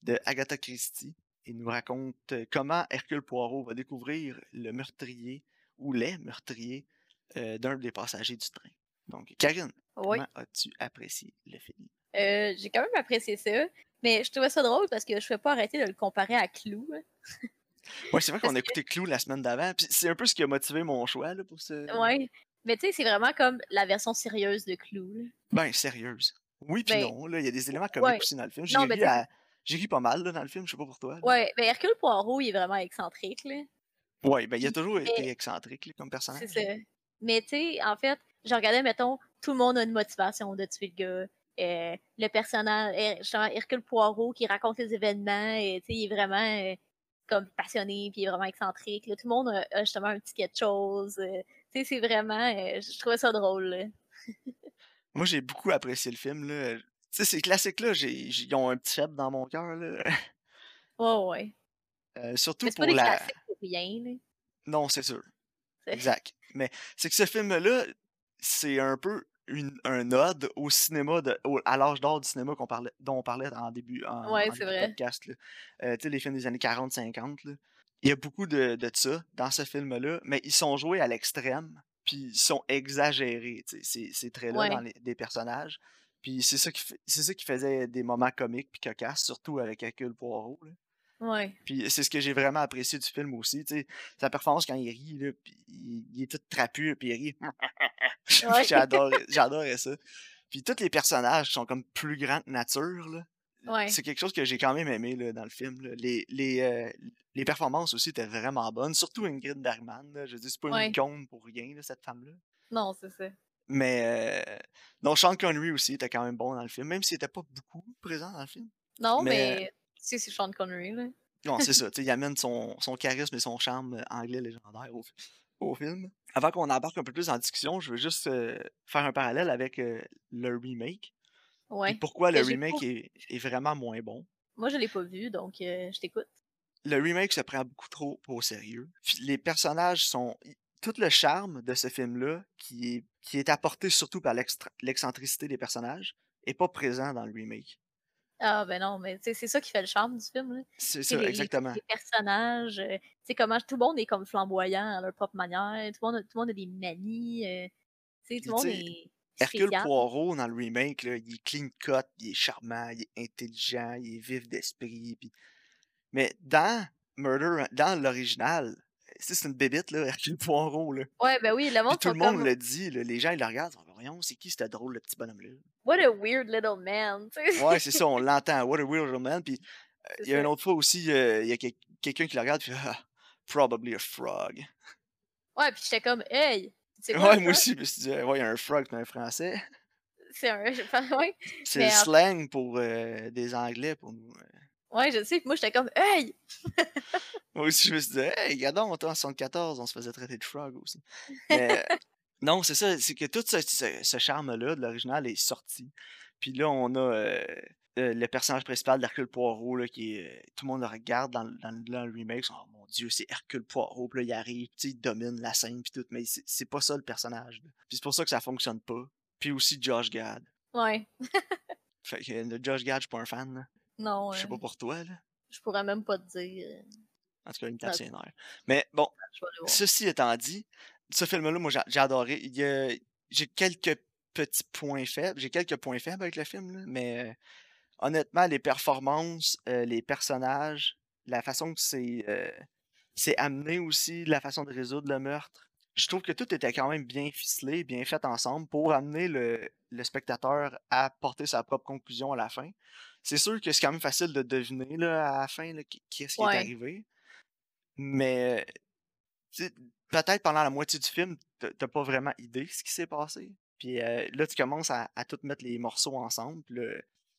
de Agatha Christie et nous raconte comment Hercule Poirot va découvrir le meurtrier ou les meurtriers euh, d'un des passagers du train. Donc, Karine, Oui. comment as-tu apprécié le film? Euh, j'ai quand même apprécié ça. Mais je trouvais ça drôle parce que je ne pouvais pas arrêter de le comparer à Clou. hein. <laughs> Ouais, c'est vrai qu'on a Parce que- écouté Clou la semaine d'avant, puis c'est un peu ce qui a motivé mon choix là, pour ce. Ouais. Mais tu sais, c'est vraiment comme la version sérieuse de Clou. là. Ben, sérieuse. Oui, puis Ben, non, il y a des éléments comiques ouais. aussi dans le film. J'ai mais ri, à- pas mal là, dans le film, je sais pas pour toi. là. Ouais, ben Hercule Poirot, il est vraiment excentrique. Là. Ouais, ben il a toujours été mais- excentrique là, comme personnage. C'est ça. Mais tu sais, en fait, je regardais, mettons, tout le monde a une motivation de tuer le gars. Euh, le personnage, euh, justement, Hercule Poirot qui raconte les événements, et, sais, il est vraiment euh, comme passionné, puis il est vraiment excentrique. là. Tout le monde a, a justement un petit quelque chose. euh, tu sais, c'est vraiment, euh, je trouvais ça drôle. <laughs> Moi, j'ai beaucoup apprécié le film. là. Tu sais, ces classiques-là, ils ont un petit faible dans mon cœur. là. Ouais, ouais. Euh, surtout pour pas des la. rien. là. Non, c'est sûr. <laughs> Exact. Mais c'est que ce film-là, c'est un peu une, un ode au cinéma, de, au- à l'âge d'or du cinéma qu'on parlait, dont on parlait en début, en, Ouais, en c'est début de vrai. podcast. Euh, tu sais, les films des années 40-50. là. Il y a beaucoup de, de ça dans ce film-là, mais ils sont joués à l'extrême, puis ils sont exagérés, ces, ces traits-là Ouais. dans les, des personnages. Puis c'est ça, qui ça qui faisait des moments comiques puis cocasses, surtout avec Hercule Poirot. là. Ouais. Puis c'est ce que j'ai vraiment apprécié du film aussi, tu sais, sa performance quand il rit, là, puis il, il est tout trapu, puis il rit. <laughs> Ouais. <laughs> J'adorais j'adorais ça. Puis tous les personnages sont comme plus grands que nature, là. Ouais. C'est quelque chose que j'ai quand même aimé là, dans le film. là. Les, les, euh, les performances aussi étaient vraiment bonnes, surtout Ingrid Bergman. Là. Je dire, c'est pas Ouais. une icône pour rien, cette femme-là. Non, c'est ça. Mais euh, non, Sean Connery aussi était quand même bon dans le film, même s'il était pas beaucoup présent dans le film. Non, Mais- sais, c'est Sean Connery. Là. Non, c'est ça. <laughs> Il amène son, son charisme et son charme anglais légendaire au, au film. Avant qu'on embarque un peu plus en discussion, je veux juste euh, faire un parallèle avec euh, le remake. Ouais. pourquoi le j'ai remake pas- est, est vraiment moins bon? Moi, je l'ai pas vu, donc euh, je t'écoute. Le remake se prend beaucoup trop au sérieux. Les personnages sont. Tout le charme de ce film-là, qui est, qui est apporté surtout par l'excentricité des personnages, est pas présent dans le remake. Ah, ben non, mais c'est ça qui fait le charme du film. C'est ça, les- exactement. Les, personnages, euh, tu sais, comment tout le monde est comme flamboyant à leur propre manière. Tout le monde, a- tout le monde a des manies. euh, tu sais, tout le monde est. Hercule. Poirot dans le remake, là, il est clean cut, il est charmant, il est intelligent, il est vif d'esprit. Mais dans Murder, dans l'original, c'est c'est une bébite, là, Hercule Poirot. Là. Ouais, ben oui, le monde tout le monde comme. le dit, là, les gens ils le regardent, voyons, c'est qui ce drôle, le petit bonhomme-là? What a weird little man. Ouais, c'est ça, on <laughs> l'entend, What a Weird Little Man. Puis euh, il y a une autre fois aussi, euh, il y a quel- quelqu'un qui le regarde, puis ah, probably a frog. Ouais, puis j'étais comme, hey, c'est Ouais, quoi moi aussi, je me suis dit, ouais, il y a un frog, c'est un français. C'est un. ouais. C'est le en- slang pour euh, des anglais pour nous. euh. ouais, je sais, puis moi j'étais comme, hey! Moi aussi, je me suis dit, hey, regardons, on était en 74, on se faisait traiter de frog aussi. Mais <laughs> non, c'est ça, c'est que tout ce, ce- ce charme-là de l'original est sorti. Puis là, on a euh, euh, le personnage principal d'Hercule Poirot, là, qui est, euh, tout le monde le regarde dans, le- dans, le- dans le remake. Oh mon dieu, c'est Hercule Poirot. Puis là, il arrive, tu sais, il domine la scène, puis tout. Mais c'est pas ça le personnage. là. Puis c'est pour ça que ça fonctionne pas. Puis aussi Josh Gad. Ouais. Fait que le Josh Gad, je suis pas un fan. là. Non, Je sais euh, pas pour toi, là. je pourrais même pas te dire. En tout cas, il me tape Ouais. ses nerfs. Mais bon. Ceci étant dit, ce film-là, moi, j'ai adoré. Il y a, j'ai quelques petits points faibles. J'ai quelques points faibles avec le film, là, mais euh, honnêtement, les performances, euh, les personnages, la façon que c'est euh, c'est amené aussi, la façon de résoudre le meurtre. Je trouve que tout était quand même bien ficelé, bien fait ensemble pour amener le, le spectateur à porter sa propre conclusion à la fin. C'est sûr que c'est quand même facile de deviner là, à la fin là, qui- qu'est-ce qui est arrivé. Mais peut-être pendant la moitié du film, t'as pas vraiment idée de ce qui s'est passé. Puis euh, là, tu commences à, à tout mettre les morceaux ensemble.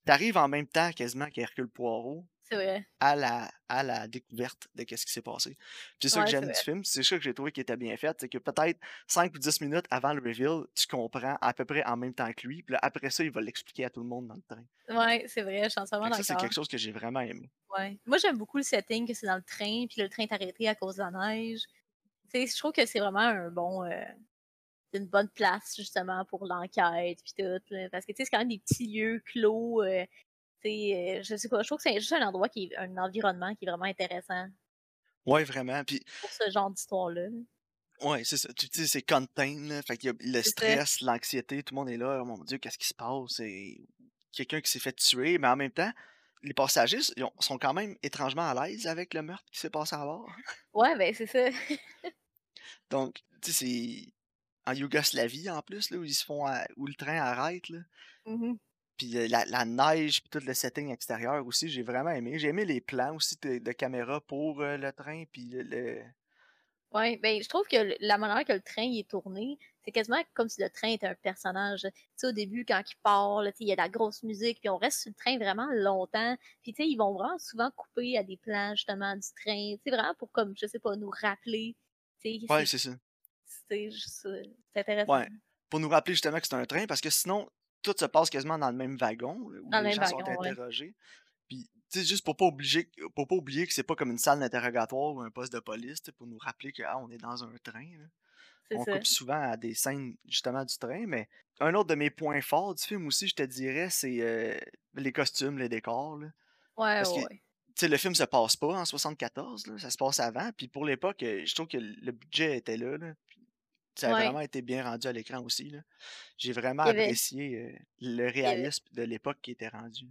T'arrives en même temps quasiment qu'Hercule Poirot vrai. à la, à la découverte de qu'est-ce qui s'est passé. C'est ça Ouais, que j'aime du film. C'est ça que j'ai trouvé qui était bien fait. C'est que peut-être 5 ou 10 minutes avant le reveal, tu comprends à peu près en même temps que lui. Puis là, après ça, il va l'expliquer à tout le monde dans le train. Ouais, c'est vrai, je suis entièrement que ça, c'est d'accord. quelque chose que j'ai vraiment aimé. Ouais. Moi, j'aime beaucoup le setting que c'est dans le train, puis le train est arrêté à cause de la neige. Je trouve que c'est vraiment un bon. euh, c'est une bonne place, justement, pour l'enquête, puis tout. là, parce que, tu sais, c'est quand même des petits lieux clos. euh, tu sais, euh, je sais pas, je trouve que c'est juste un endroit qui est. un environnement qui est vraiment intéressant Ouais, vraiment. Puis pour ce genre d'histoire-là. là. Ouais, c'est ça. Tu sais, c'est contain, là. Fait qu'il y a le stress, l'anxiété, tout le monde est là. Oh mon Dieu, qu'est-ce qui se passe? C'est quelqu'un qui s'est fait tuer, mais en même temps, les passagers sont quand même étrangement à l'aise avec le meurtre qui s'est passé à bord. Ouais, ben, c'est ça. <laughs> Donc, tu sais, c'est en Yougoslavie en plus, là, où ils se font, à- où le train arrête, là. Mhm. Puis euh, la, la neige, puis tout le setting extérieur aussi, j'ai vraiment aimé. J'ai aimé les plans aussi de, de caméra pour euh, le train, puis le, le- Ouais, ben, je trouve que la manière que le train il est tourné, c'est quasiment comme si le train était un personnage. Tu sais, au début, quand il part, il y a de la grosse musique, puis on reste sur le train vraiment longtemps. Puis, tu sais, ils vont vraiment souvent couper à des plans, justement, du train. Tu sais, vraiment pour, comme, je sais pas, nous rappeler. Ouais, c'est- ça. c'est intéressant. Ouais. Pour nous rappeler justement que c'est un train, parce que sinon, tout se passe quasiment dans le même wagon, où Dans le les même gens sont wagon, ouais. interrogés. Puis, tu sais, juste pour pas obliger, pour pas oublier que c'est pas comme une salle d'interrogatoire ou un poste de police, pour nous rappeler que ah, on est dans un train. là. On ça. coupe souvent à des scènes justement du train, mais un autre de mes points forts du film aussi, je te dirais, c'est euh, les costumes, les décors. là. Ouais, Parce ouais, le film se passe pas en 74, là, ça se passe avant. Puis pour l'époque, euh, je trouve que le budget était là. là, puis ça a Ouais. vraiment été bien rendu à l'écran aussi. J'ai vraiment avait- apprécié euh, le avait- réalisme de l'époque qui était rendu.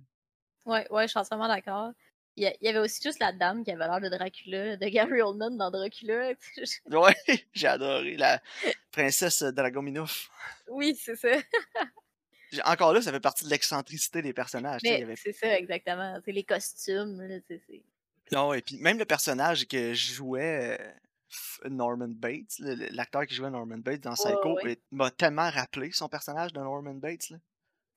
Ouais, ouais, je suis entièrement d'accord. Il y, avait aussi juste la dame qui avait l'air de Dracula, de Gary Oldman dans Dracula. <laughs> Ouais, j'ai adoré la princesse Dragominov. oui, c'est ça. <laughs> Encore là, ça fait partie de l'excentricité des personnages. avait c'est ça, exactement. C'est les costumes, là, Non, et puis même le personnage que jouait euh, Norman Bates, l'acteur qui jouait Norman Bates dans Psycho, ouais. m'a tellement rappelé son personnage de Norman Bates. Là.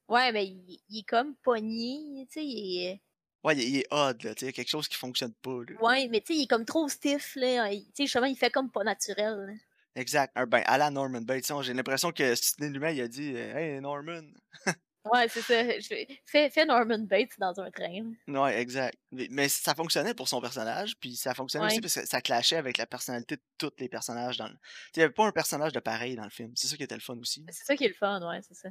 Ouais, mais il, il est comme pogné, tu sais, il est... Ouais, il, il est odd, là, tu sais, quelque chose qui fonctionne pas. Là. Ouais, mais tu sais, il est comme trop stiff, là. Tu sais, justement, il fait comme pas naturel. là. Exact. Ben, à la Norman Bates, j'ai l'impression que Sidney Lumet, il a dit euh, Hey Norman. <laughs> Ouais, c'est ça. Fais- fais, Norman Bates dans un train. Ouais, exact. Mais, mais ça fonctionnait pour son personnage, puis ça fonctionnait aussi parce que ça clashait avec la personnalité de tous les personnages dans le. Il n'y avait pas un personnage de pareil dans le film. C'est ça qui était le fun aussi. C'est ça qui est le fun, ouais, c'est ça.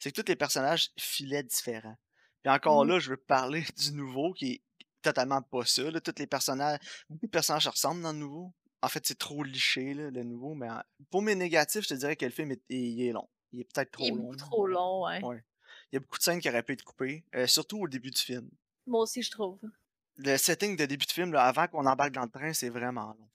c'est que tous les personnages filaient différents. Puis encore Mhm. là, je veux parler <laughs> du nouveau qui est totalement pas ça. Là. Tous les personnages, beaucoup de personnages se ressemblent dans le nouveau. En fait, c'est trop liché, là, le nouveau. Mais pour mes négatifs, je te dirais que le film est, il est long. Il est peut-être trop Il est long. trop long, ouais. Ouais. Il y a beaucoup de scènes qui auraient pu être coupées, euh, surtout au début du film. Moi aussi, je trouve. Le setting de début de film, là, avant qu'on embarque dans le train, c'est vraiment long.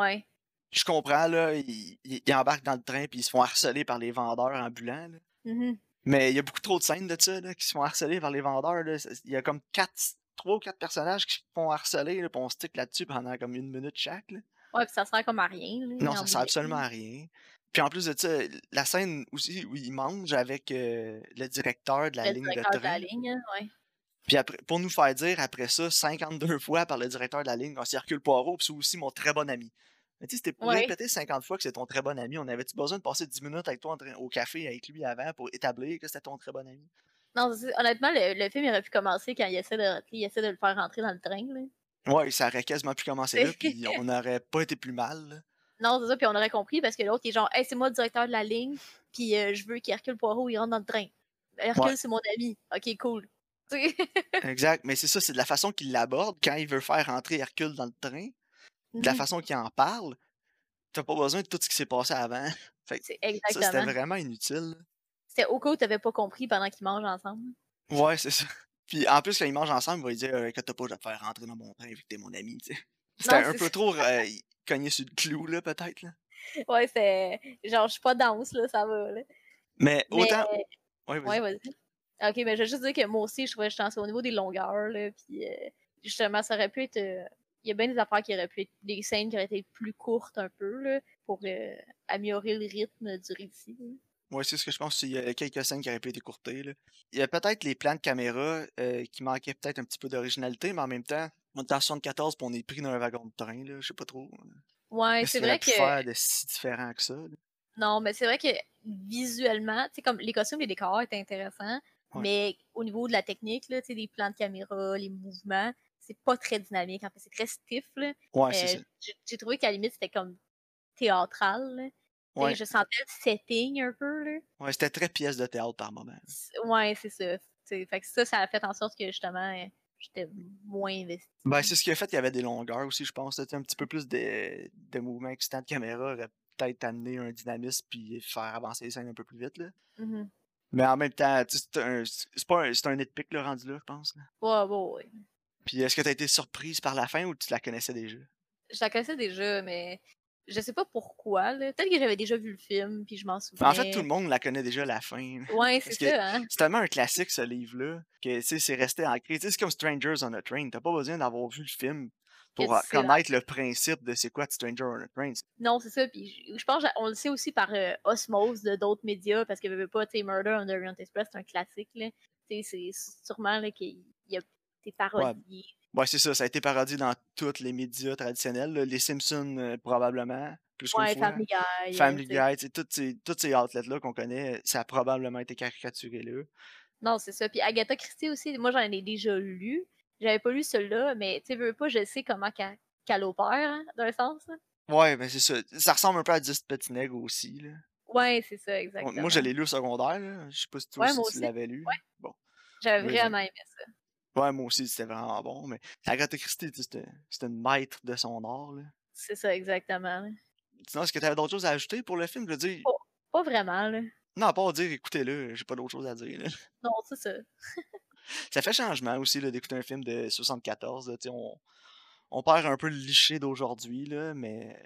Ouais. Je comprends, là, ils, embarquent dans le train puis ils se font harceler par les vendeurs ambulants. là. Mhm. Mais il y a beaucoup trop de scènes de ça, là, qui se font harceler par les vendeurs. là. Il y a comme quatre, trois ou quatre personnages qui se font harceler, là, puis on stick là-dessus pendant comme une minute chaque. là. Ouais, puis ça sert comme à rien. Là, Non, ça sert absolument à rien. Puis en plus de ça, la scène aussi où ils mangent avec euh, le directeur de la Le ligne de directeur de la train. ligne, hein, ouais. Puis après, pour nous faire dire après ça 52 fois par le directeur de la ligne, on Hercule Poirot, puis c'est aussi mon très bon ami. Mais tu sais, c'était pour Ouais. répéter 50 fois que c'est ton très bon ami. On avait-tu besoin de passer 10 minutes avec toi train- au café avec lui avant pour établir que c'était ton très bon ami? Non, honnêtement, le, le film il aurait pu commencer quand il essaie de, il essaie de le faire rentrer dans le train. Là. Ouais, ça aurait quasiment pu commencer là, puis <laughs> on n'aurait pas été plus mal. là. Non, c'est ça, puis on aurait compris parce que l'autre, il est genre, hey, c'est moi le directeur de la ligne, puis euh, je veux qu'Hercule Poirot il rentre dans le train. Hercule, Ouais. c'est mon ami. Ok, cool. <laughs> Exact, mais c'est ça, c'est de la façon qu'il l'aborde quand il veut faire rentrer Hercule dans le train, de la Mhm. façon qu'il en parle. t'as pas besoin de tout ce qui s'est passé avant. <laughs> Fait que C'est ça, c'était exactement. vraiment inutile. C'était au cas où t'avais pas compris pendant qu'ils mangent ensemble. Ouais, c'est ça. Puis en plus, quand ils mangent ensemble, il va lui dire euh, que t'as pas, je vais te faire rentrer dans mon train vu que t'es mon ami, tu sais. <laughs> C'était un peu trop euh, cogné sur le clou, là, peut-être. Là. Ouais, c'est. Genre, je suis pas dense, là, ça va, là. Mais Mais. autant. Ouais, Ouais, vas-y. vas-y. Ok, mais je veux juste dire que moi aussi, je trouvais que au niveau des longueurs, là. Puis, euh, justement, ça aurait pu être. euh, Il y a bien des affaires qui auraient pu être. Des scènes qui auraient été plus courtes un peu, là, pour euh, améliorer le rythme du récit. là. Ouais, c'est ce que je pense. Il y a quelques scènes qui auraient pu être écourtées. Là. Il y a peut-être les plans de caméra euh, qui manquaient peut-être un petit peu d'originalité, mais en même temps, on est en 74 puis on est pris dans un wagon de train, là. Je sais pas trop. Ouais, Qu'est-ce c'est vrai que. faire de si différent que ça. là? Non, mais c'est vrai que visuellement, comme les costumes et les décors étaient intéressants, Ouais. mais au niveau de la technique, là, les plans de caméra, les mouvements, c'est pas très dynamique. En fait, c'est très stiff, là. Ouais, c'est Euh, ça. j'ai trouvé qu'à la limite, c'était comme théâtral, Ouais, Je sentais le setting un peu, là. ouais c'était très pièce de théâtre par moment. C'est- Ouais, c'est ça. Fait que ça, ça a fait en sorte que justement, euh, j'étais moins investie. Ben, c'est ce qui a fait qu'il y avait des longueurs aussi, je pense. Un petit peu plus de, de mouvements excitants de caméra aurait peut-être amené un dynamisme puis faire avancer les scènes un peu plus vite. Là. Mhm. Mais en même temps, c'est un, pas un, nitpick le rendu là, je pense. là. Ouais, ouais, ouais. Puis est-ce que tu as été surprise par la fin ou tu la connaissais déjà? Je la connaissais déjà, mais je sais pas pourquoi. Peut-être que j'avais déjà vu le film, puis je m'en souviens. En fait, tout le monde la connaît déjà la fin. Ouais, c'est ça, hein. c'est tellement un classique ce livre-là que c'est resté ancré. C'est comme Strangers on a Train. T'as pas besoin d'avoir vu le film pour là. connaître le principe de c'est quoi de Stranger on a Train. Non, c'est ça. Puis je, je pense qu'on le sait aussi par euh, osmose de d'autres médias, parce que veux pas, tu Murder on the Orient Express, c'est un classique, c'est sûrement là, qu'il y a des parodies. Ouais, c'est ça. Ça a été parodié dans tous les médias traditionnels. là. Les Simpsons, euh, probablement. Plus Ouais, fois. Family Guy. euh, Family. Guy, tous ces, tous ces outlets-là qu'on connaît, ça a probablement été caricaturé là. Non, c'est ça. Puis Agatha Christie aussi, moi j'en ai déjà lu. J'avais pas lu celui-là, mais tu veux pas, je sais comment qu'elle opère, hein, d'un sens. là. Ouais, ben c'est ça. Ça ressemble un peu à 10 petits nègres aussi. Là. Ouais, c'est ça, exactement. Moi, je l'ai lu au secondaire. Là. Je sais pas si toi Ouais, aussi moi tu l'avais lu. Ouais. Bon. J'avais vraiment aimé ça. Ouais, moi aussi, c'était vraiment bon. Mais Agatha Christie, c'était une maître de son art. C'est ça, exactement. Sinon, est-ce que tu avais d'autres choses à ajouter pour le film? Je veux dire, Oh. Pas vraiment, là. non, à part dire écoutez-le, j'ai pas d'autre chose à dire. là. Non, c'est ça. <laughs> Ça fait changement aussi d'écouter un film de 74. là, on, on perd un peu le cliché d'aujourd'hui, mais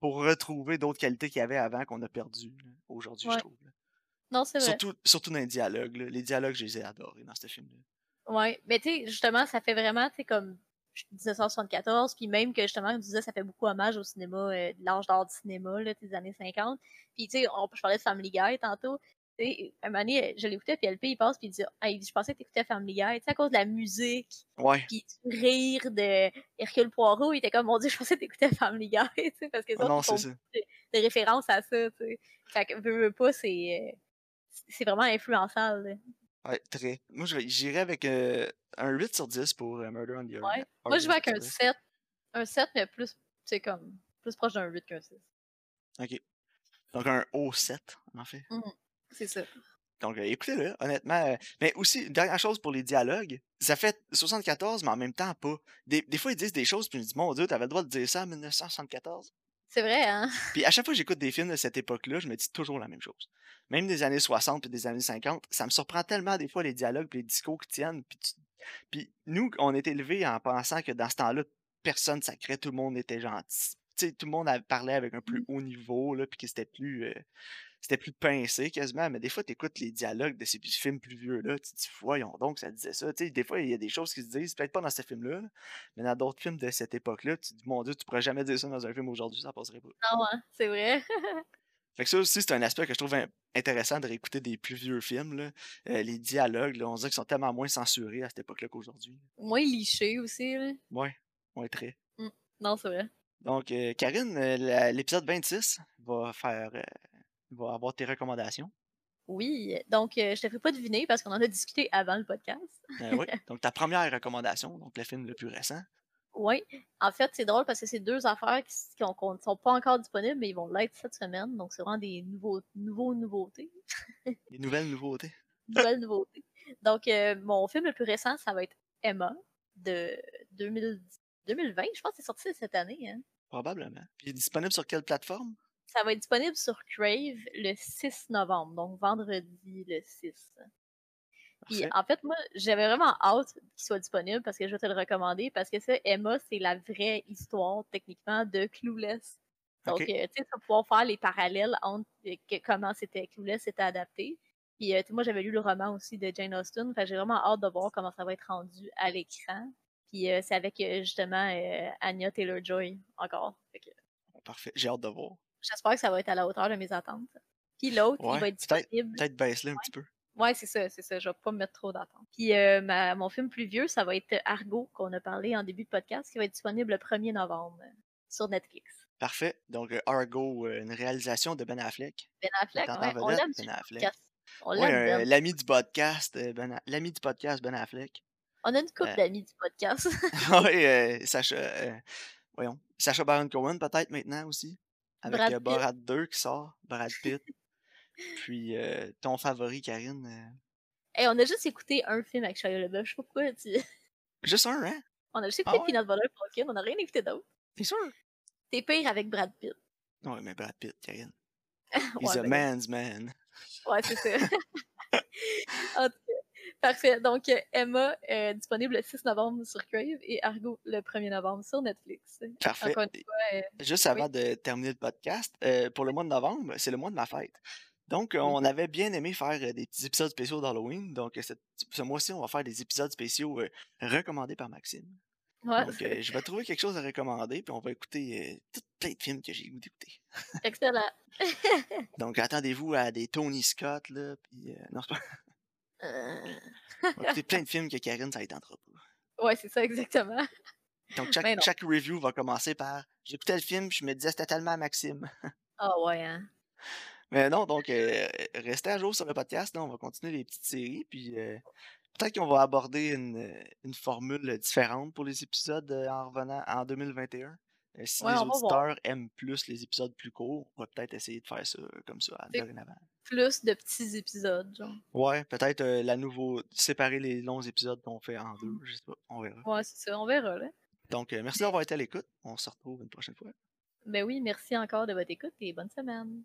pour retrouver d'autres qualités qu'il y avait avant qu'on a perdu aujourd'hui, Ouais. je trouve. là. Non, c'est vrai. Surtout, surtout dans les dialogues. là. Les dialogues, je les ai adorés dans ce film-là. Ouais, mais tu sais, justement, ça fait vraiment, tu sais, comme 1974, puis même que justement, comme tu disais, ça fait beaucoup hommage au cinéma, euh, de l'âge d'or du cinéma, là, des années 50. Puis tu sais, on- je parlais de Family Guy tantôt. Tu sais, un moment donné, je l'écoutais, puis LP, il passe, puis il dit Hey, je pensais que t'écoutais Family Guy, tu sais, à cause de la musique, Ouais. puis du rire de Hercule Poirot, il était comme, mon dieu, je pensais que t'écoutais <laughs> Family Guy, tu sais, parce que Ah ils font c'est ça. de référence à ça, tu sais. Fait que, veux, veux pas, c'est euh, c'est vraiment influençable, là. Ouais, très. Moi, je- j'irais avec euh, un 8 sur 10 pour euh, Murder on the Orient. Ouais. Moi, je vais avec un Express. 7. Un 7, mais plus, sais, comme, plus proche d'un 8 qu'un 6. Ok. Donc un haut 7, en fait. C'est ça. Donc, euh, écoutez-le, honnêtement. mais aussi, dernière chose pour les dialogues, ça fait 74, mais en même temps pas. Des, des fois, ils disent des choses, puis je me dis, mon Dieu, t'avais le droit de dire ça en 1974. C'est vrai, hein? <laughs> Puis à chaque fois que j'écoute des films de cette époque-là, je me dis toujours la même chose. Même des années 60 puis des années 50, ça me surprend tellement des fois les dialogues puis les discours qui tiennent. Puis, tu- puis nous, on est élevés en pensant que dans ce temps-là, personne ne sacrait, tout le monde était gentil. Tu sais, tout le monde avait- parlait avec un plus haut niveau, là, puis que c'était plus, euh, c'était plus pincé quasiment. Mais des fois, tu écoutes les dialogues de ces films plus vieux-là, tu te dis, voyons donc, ça disait ça. Des fois, il y a des choses qui se disent, peut-être pas dans ce film-là, là, mais dans d'autres films de cette époque-là, tu te dis, mon Dieu, tu pourrais jamais dire ça dans un film aujourd'hui, ça passerait pas. Non, hein? C'est vrai. <laughs> Fait que ça aussi, c'est un aspect que je trouve in- intéressant de réécouter des plus vieux films. Là. Euh, les dialogues, là, on dirait qu'ils sont tellement moins censurés à cette époque-là qu'aujourd'hui. Moins liché aussi, là. Ouais, ouais, très. Non, c'est vrai. Donc, euh, Karine, euh, l'épisode 26 va faire. Va avoir tes recommandations. Oui. Donc, euh, je te ferai pas deviner parce qu'on en a discuté avant le podcast. Euh, oui. <laughs> Donc, ta première recommandation, donc le film le plus récent. Oui. En fait, c'est drôle parce que c'est deux affaires qui, qui sont pas encore disponibles, mais ils vont l'être cette semaine. Donc, c'est vraiment des nouveaux, nouveaux nouveautés. <laughs> Les nouvelles nouveautés. Nouvelles nouveautés. Donc, euh, mon film le plus récent, ça va être Emma de 2000 2020. Je pense que c'est sorti cette année. Hein? Probablement. Puis il est disponible sur quelle plateforme? Ça va être disponible sur Crave le 6 novembre, donc vendredi le 6. Puis en fait, moi, j'avais vraiment hâte qu'il soit disponible parce que je vais te le recommander parce que ça, Emma, c'est la vraie histoire techniquement de Clueless. Donc, euh, tu sais, tu pouvoir faire les parallèles entre euh, que- comment c'était Clueless c'était adapté. Puis euh, moi, j'avais lu le roman aussi de Jane Austen. Fait j'ai vraiment hâte de voir comment ça va être rendu à l'écran. Puis c'est avec justement Anya Taylor-Joy encore. Que Parfait. J'ai hâte de voir. J'espère que ça va être à la hauteur de mes attentes. Puis l'autre, il va être disponible. Peut-être baisse-le un petit peu. Ouais, c'est ça, c'est ça. Je vais pas me mettre trop d'attente. Puis euh, ma- mon film plus vieux, ça va être Argo, qu'on a parlé en début de podcast, qui va être disponible le 1er novembre euh, sur Netflix. Parfait. Donc, euh, Argo, euh, une réalisation de Ben Affleck. Ben Affleck, ouais, on l'aime Ben Affleck. euh, l'ami du podcast, Ben l'ami du podcast, Ben Affleck. On a une couple d'amis du podcast. <laughs> euh, Sacha, voyons, Sacha Baron Cohen peut-être maintenant aussi. Avec Brad Pitt. Borat 2 qui sort, Brad Pitt. Puis euh, ton favori, Karine. euh, Hey, on a juste écouté un film avec Shia LaBeouf. Je sais pas pourquoi. Tu... Juste un, hein? On a juste Ah écouté ouais? Peanut Butter. On a rien écouté d'autre. T'es sûr? T'es pire avec Brad Pitt. Non, mais Brad Pitt, Karine. <laughs> Ouais, He's a ben, man's man. Ouais, c'est ça. <laughs> En tout Parfait. Donc, Emma, euh, disponible le 6 novembre sur Crave et Argo le 1er novembre sur Netflix. Parfait. Fois, euh, Juste avant de terminer le podcast, euh, pour le mois de novembre, c'est le mois de ma fête. Donc, euh, on avait bien aimé faire des petits épisodes spéciaux d'Halloween. Donc, ce mois-ci, on va faire des épisodes spéciaux euh, recommandés par Maxime. ouais, Donc, euh, je vais trouver quelque chose à recommander, puis on va écouter euh, tout plein de films que j'ai goût d'écouter. excellent. <laughs> Donc, attendez-vous à des Tony Scott, là, puis... non, c'est pas... Euh, On va écouter plein de films que Karine, ça ne tentera pas. Ouais, c'est ça, exactement. Donc, chaque, review va commencer par « J'écoutais le film, puis je me disais c'était tellement Maxime. <laughs> Ah ouais, hein. » Mais non, donc, euh, restez à jour sur le podcast. Là, on va continuer les petites séries. Puis euh, peut-être qu'on va aborder une, une formule différente pour les épisodes euh, en revenant en 2021. Euh, si Ouais, les auditeurs aiment plus les épisodes plus courts, on va peut-être essayer de faire ça euh, comme ça dorénavant. Plus de petits épisodes, genre. Ouais, peut-être euh, la nouveau séparer les longs épisodes qu'on fait en deux, je sais pas, on verra. Ouais, c'est ça, on verra, là. Donc euh, merci d'avoir été à l'écoute. On se retrouve une prochaine fois. Ben oui, merci encore de votre écoute et bonne semaine.